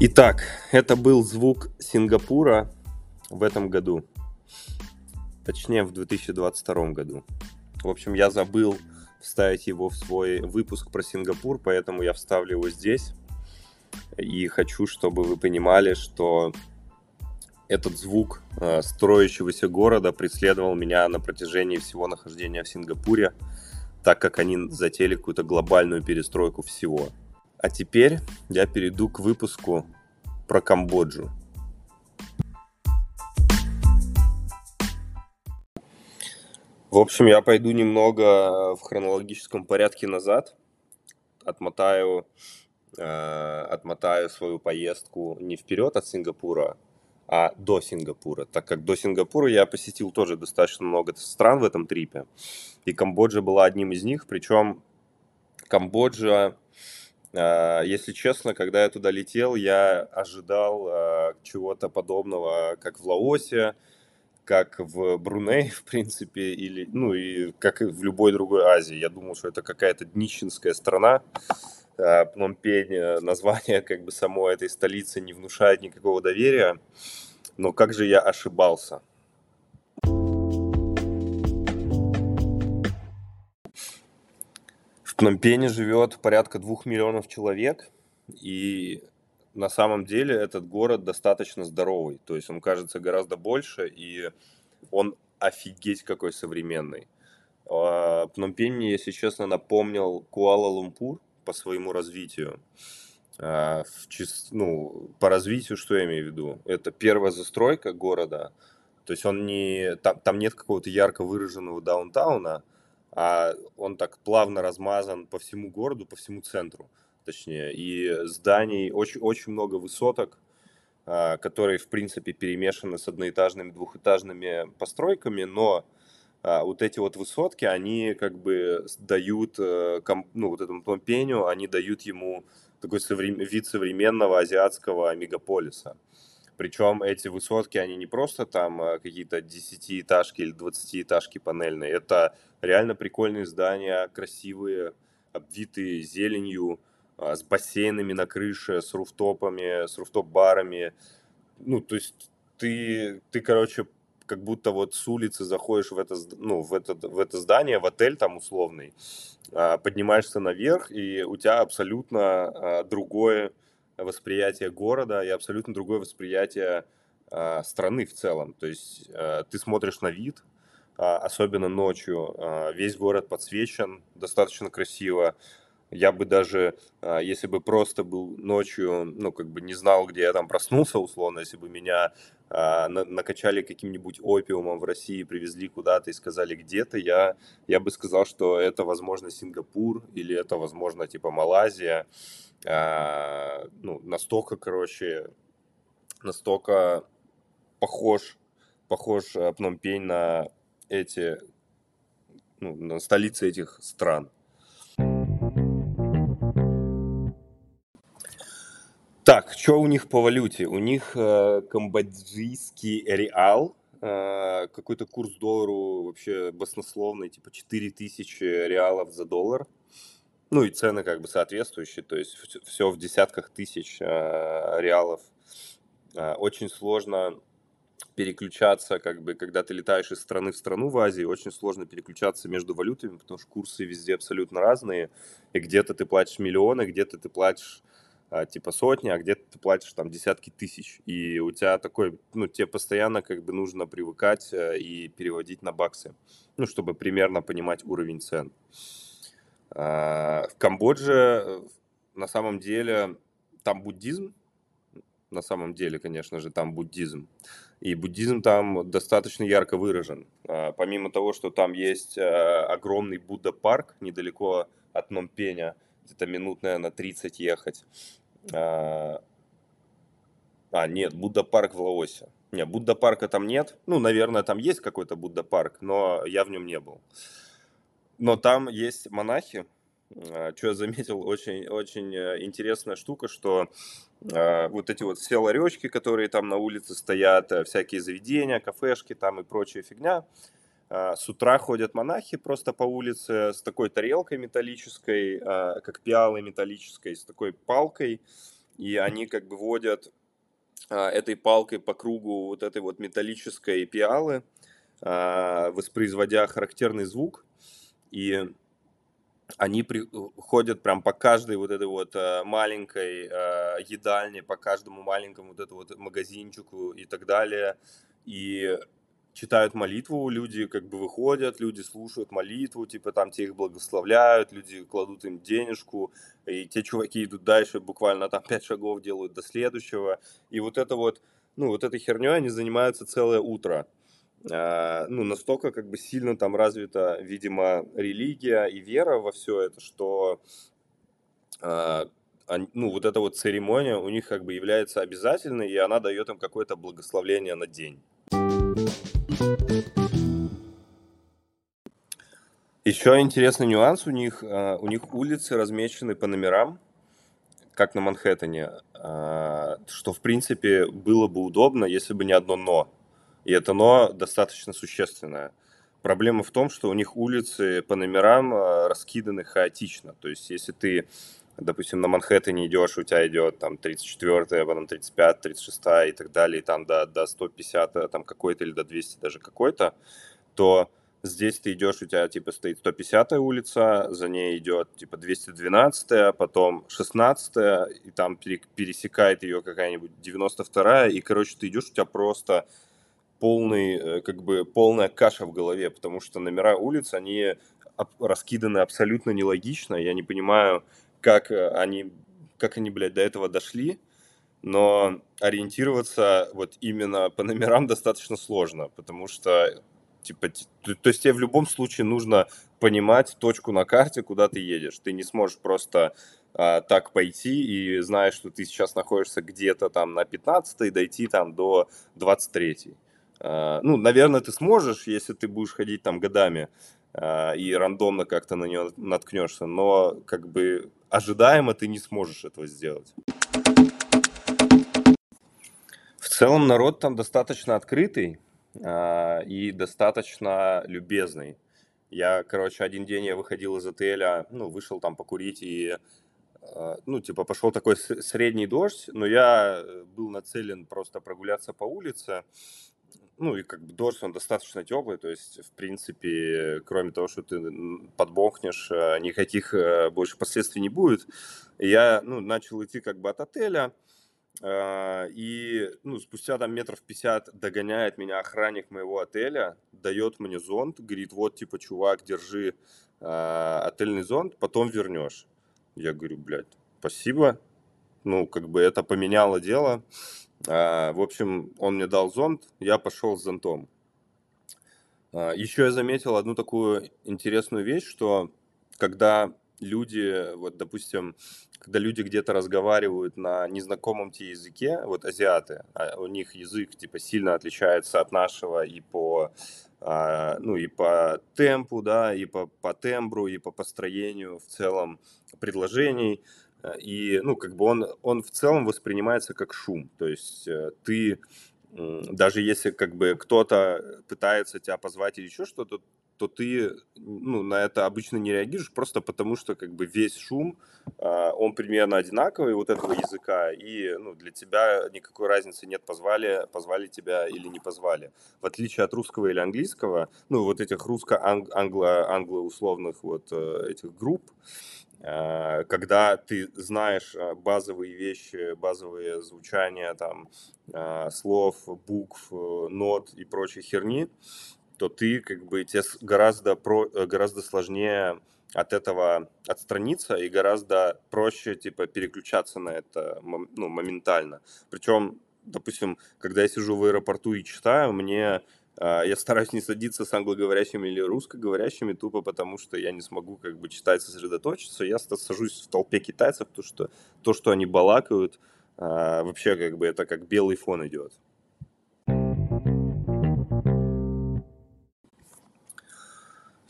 Итак, это был звук Сингапура в этом году. Точнее, в 2022 году. В общем, я забыл вставить его в свой выпуск про Сингапур, поэтому я вставлю его здесь. И хочу, чтобы вы понимали, что этот звук э, строящегося города преследовал меня на протяжении всего нахождения в Сингапуре, так как они затеяли какую-то глобальную перестройку всего. А теперь я перейду к выпуску про Камбоджу. В общем, я пойду немного в хронологическом порядке назад, отмотаю, э, отмотаю свою поездку не вперед от Сингапура, а до Сингапура, так как до Сингапура я посетил тоже достаточно много стран в этом трипе, и Камбоджа была одним из них, причем Камбоджа если честно, когда я туда летел, я ожидал а, чего-то подобного, как в Лаосе, как в Бруней, в принципе, или, ну, и как и в любой другой Азии. Я думал, что это какая-то днищенская страна. А, Пномпень, э, название как бы самой этой столицы не внушает никакого доверия. Но как же я ошибался. Пномпене живет порядка двух миллионов человек, и на самом деле этот город достаточно здоровый. То есть он кажется гораздо больше, и он офигеть какой современный. А, Пномпень мне, если честно, напомнил Куала-Лумпур по своему развитию. А, ну, по развитию, что я имею в виду? Это первая застройка города, то есть он не... Там, там нет какого-то ярко выраженного даунтауна, а он так плавно размазан по всему городу, по всему центру, точнее. И зданий очень, очень много высоток, а, которые, в принципе, перемешаны с одноэтажными, двухэтажными постройками, но а, вот эти вот высотки, они как бы дают, э, ну, вот этому Помпению, они дают ему такой вид современного азиатского мегаполиса. Причем эти высотки, они не просто там а, какие-то десятиэтажки или двадцатиэтажки панельные, это реально прикольные здания, красивые, обвитые зеленью, а, с бассейнами на крыше, с руфтопами, с руфтоп-барами. Ну, то есть ты, ты, короче, как будто вот с улицы заходишь в это, ну, в это, в это здание, в отель там условный, а, поднимаешься наверх, и у тебя абсолютно другое восприятие города и абсолютно другое восприятие э, страны в целом. То есть э, ты смотришь на вид, э, особенно ночью, э, весь город подсвечен, достаточно красиво. Я бы даже, э, если бы просто был ночью, ну, как бы не знал, где я там проснулся, условно, если бы меня накачали каким-нибудь опиумом в России, привезли куда-то и сказали, где то я, я бы сказал, что это, возможно, Сингапур или это, возможно, типа Малайзия а, ну, настолько, короче, настолько похож, похож э, Пномпень на эти, ну, на столицы этих стран. Так, что у них по валюте? У них э, камбоджийский реал, э, какой-то курс доллару вообще баснословный, типа 4000 реалов за доллар. Ну и цены как бы соответствующие, то есть все в десятках тысяч э, реалов. Э, очень сложно переключаться, как бы, когда ты летаешь из страны в страну в Азии, очень сложно переключаться между валютами, потому что курсы везде абсолютно разные, и где-то ты платишь миллионы, где-то ты платишь типа сотни, а где-то ты платишь там десятки тысяч, и у тебя такой, ну, тебе постоянно как бы нужно привыкать и переводить на баксы, ну, чтобы примерно понимать уровень цен. А, в Камбодже э, на самом деле там буддизм, на самом деле, конечно же, там буддизм. И буддизм там достаточно ярко выражен. А, помимо того, что там есть э, огромный Будда-парк недалеко от Номпеня, где-то минут, наверное, 30 ехать. А, а нет, Будда-парк в Лаосе. Нет, Будда-парка там нет. Ну, наверное, там есть какой-то Будда-парк, но я в нем не был. Но там есть монахи. А, что я заметил, очень, очень э, интересная штука, что э, вот эти вот все ларечки, которые там на улице стоят, э, всякие заведения, кафешки там и прочая фигня, с утра ходят монахи просто по улице с такой тарелкой металлической, э, как пиалой металлической, с такой палкой, и они как бы водят а, этой палкой по кругу вот этой вот металлической пиалы, а, воспроизводя характерный звук, и они ходят прям по каждой вот этой вот а, маленькой едальне, по каждому маленькому вот этому вот магазинчику и так далее, и читают молитву, люди как бы выходят, люди слушают молитву, типа там те их благословляют, люди кладут им денежку, и те чуваки идут дальше, буквально там пять шагов делают до следующего, и вот это вот, ну вот этой херней они занимаются целое утро. А, ну, настолько как бы сильно там развита, видимо, религия и вера во все это, что а, ну, вот эта вот церемония у них как бы является обязательной, и она дает им какое-то благословление на день. Еще интересный нюанс у них, а, у них улицы размечены по номерам, как на Манхэттене, а, что в принципе было бы удобно, если бы не одно но. И это но достаточно существенное. Проблема в том, что у них улицы по номерам а, раскиданы хаотично. То есть, если ты, допустим, на Манхэттене идешь, у тебя идет там 34 потом 35 36 и так далее, и там до, до 150 там какой-то или до 200 даже какой-то, то здесь ты идешь, у тебя типа стоит 150 улица, за ней идет типа 212, а потом 16, и там пересекает ее какая-нибудь 92, и, короче, ты идешь, у тебя просто полный, э, как бы полная каша в голове, потому что номера улиц, они раскиданы абсолютно нелогично, я не понимаю, как э, они, как они, блядь, до этого дошли, но ориентироваться вот именно по номерам достаточно сложно, потому что типа, то, то есть тебе в любом случае нужно понимать точку на карте, куда ты едешь. Ты не сможешь просто а, так пойти и знаешь, что ты сейчас находишься где-то там на 15 дойти там до 23 а, ну, наверное, ты сможешь, если ты будешь ходить там годами а, и рандомно как-то на нее наткнешься, но как бы ожидаемо ты не сможешь этого сделать. В целом народ там достаточно открытый, и достаточно любезный. Я, короче, один день я выходил из отеля, ну, вышел там покурить и, а, ну, типа, пошел такой средний дождь, но я э, был нацелен просто прогуляться по улице, ну, и как бы дождь, он достаточно теплый, то есть, в принципе, кроме того, что ты подбохнешь, э, никаких э, больше последствий не будет. Я, ну, начал идти как бы от отеля, а, и ну, спустя там метров 50 догоняет меня охранник моего отеля, дает мне зонт, говорит, вот, типа, чувак, держи а, отельный зонт, потом вернешь. Я говорю, блядь, спасибо. Ну, как бы это поменяло дело. А, в общем, он мне дал зонт, я пошел с зонтом. Еще я заметил одну такую интересную вещь, что когда люди, вот, допустим, когда люди где-то разговаривают на незнакомом тебе языке, вот азиаты, а у них язык типа сильно отличается от нашего и по а, ну и по темпу, да, и по, по тембру, и по построению в целом предложений. И, ну, как бы он, он в целом воспринимается как шум. То есть э, ты, даже если как бы кто-то пытается тебя позвать или еще что-то, то ты ну, на это обычно не реагируешь, просто потому что как бы весь шум, э, он примерно одинаковый вот этого языка, и ну, для тебя никакой разницы нет, позвали, позвали тебя или не позвали. В отличие от русского или английского, ну вот этих русско-англо-условных вот э, этих групп, э, когда ты знаешь базовые вещи, базовые звучания там слов, букв, нот и прочей херни, то ты как бы тебе гораздо, про, э, гораздо сложнее от этого отстраниться и гораздо проще типа переключаться на это ну, моментально. Причем, допустим, когда я сижу в аэропорту и читаю, мне э, я стараюсь не садиться с англоговорящими или русскоговорящими, тупо потому что я не смогу как бы читать, сосредоточиться. Я сажусь в толпе китайцев, то, что, то, что они балакают, э, вообще как бы это как белый фон идет.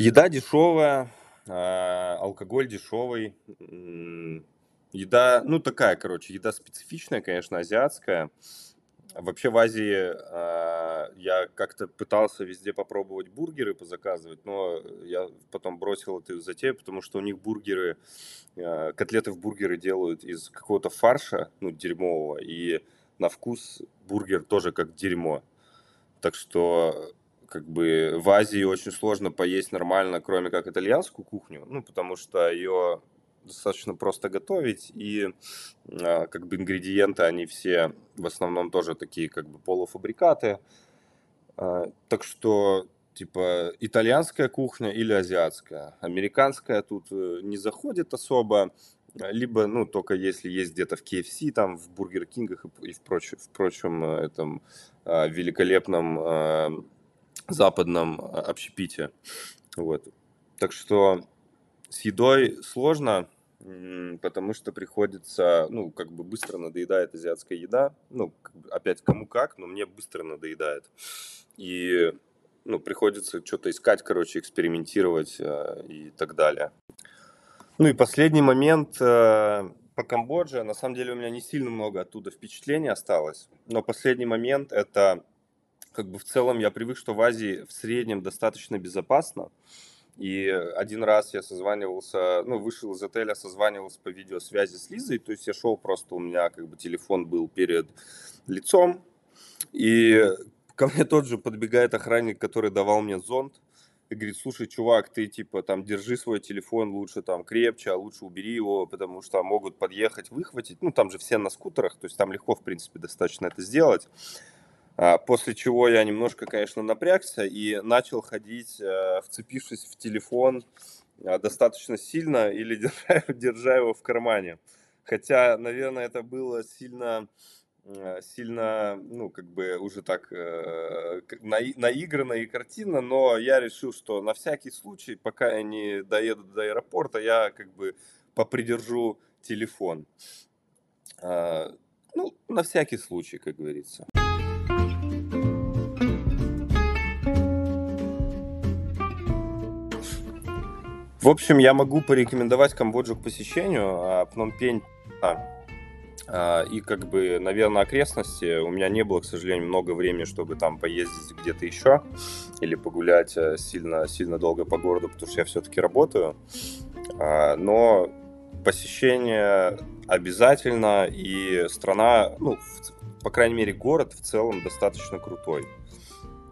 Еда дешевая, а, алкоголь дешевый, еда, ну такая, короче, еда специфичная, конечно, азиатская. Вообще в Азии э, я как-то пытался везде попробовать бургеры позаказывать, но я потом бросил эту затею, потому что у них бургеры, э, котлеты в бургеры делают из какого-то фарша, ну, дерьмового, и на вкус бургер тоже как дерьмо. Так что как бы в Азии очень сложно поесть нормально, кроме как итальянскую кухню, ну, потому что ее достаточно просто готовить, и э, как бы ингредиенты, они все в основном тоже такие как бы полуфабрикаты. Э, так что типа итальянская кухня или азиатская. Американская тут э, не заходит особо, либо, ну, только если есть где-то в KFC, там, в Бургер Кингах и в прочем, в прочем этом великолепном западном общепите. Вот. Так что с едой сложно, потому что приходится, ну, как бы быстро надоедает азиатская еда. Ну, опять кому как, но мне быстро надоедает. И, ну, приходится что-то искать, короче, экспериментировать э, и так далее. Ну и последний момент э, по Камбодже. На самом деле у меня не сильно много оттуда впечатлений осталось. Но последний момент это, как бы в целом я привык, что в Азии в среднем достаточно безопасно. И один раз я созванивался, ну, вышел из отеля, созванивался по видеосвязи с Лизой, то есть я шел просто, у меня как бы телефон был перед лицом, и ко мне тот же подбегает охранник, который давал мне зонт, и говорит, слушай, чувак, ты типа там держи свой телефон лучше там крепче, а лучше убери его, потому что могут подъехать, выхватить. Ну, там же все на скутерах, то есть там легко, в принципе, достаточно это сделать. А, после чего я немножко, конечно, напрягся и начал ходить, э, вцепившись в телефон э, достаточно сильно или держа, держа его в кармане. Хотя, наверное, это было сильно, э, сильно, ну, как бы уже так наигранно и картинно, но я решил, что на всякий случай, пока я не доеду до аэропорта, я как бы попридержу телефон. А, ну, на всякий случай, как говорится. В общем, я могу порекомендовать Камбоджу к посещению, а Пномпень а, и как бы, наверное, окрестности. У меня не было, к сожалению, много времени, чтобы там поездить где-то еще или погулять э, сильно, сильно долго по городу, потому что я все-таки работаю. А, но посещение обязательно, и страна, ну, по крайней мере, город в целом достаточно крутой.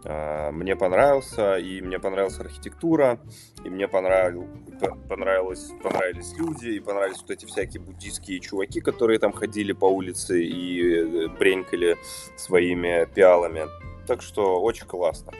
А, мне понравился, и мне понравилась архитектура, и мне понравил, понравилось, понравились люди, и понравились вот эти всякие буддийские чуваки, которые там ходили по улице и э, бренькали своими пиалами. Так что очень классно.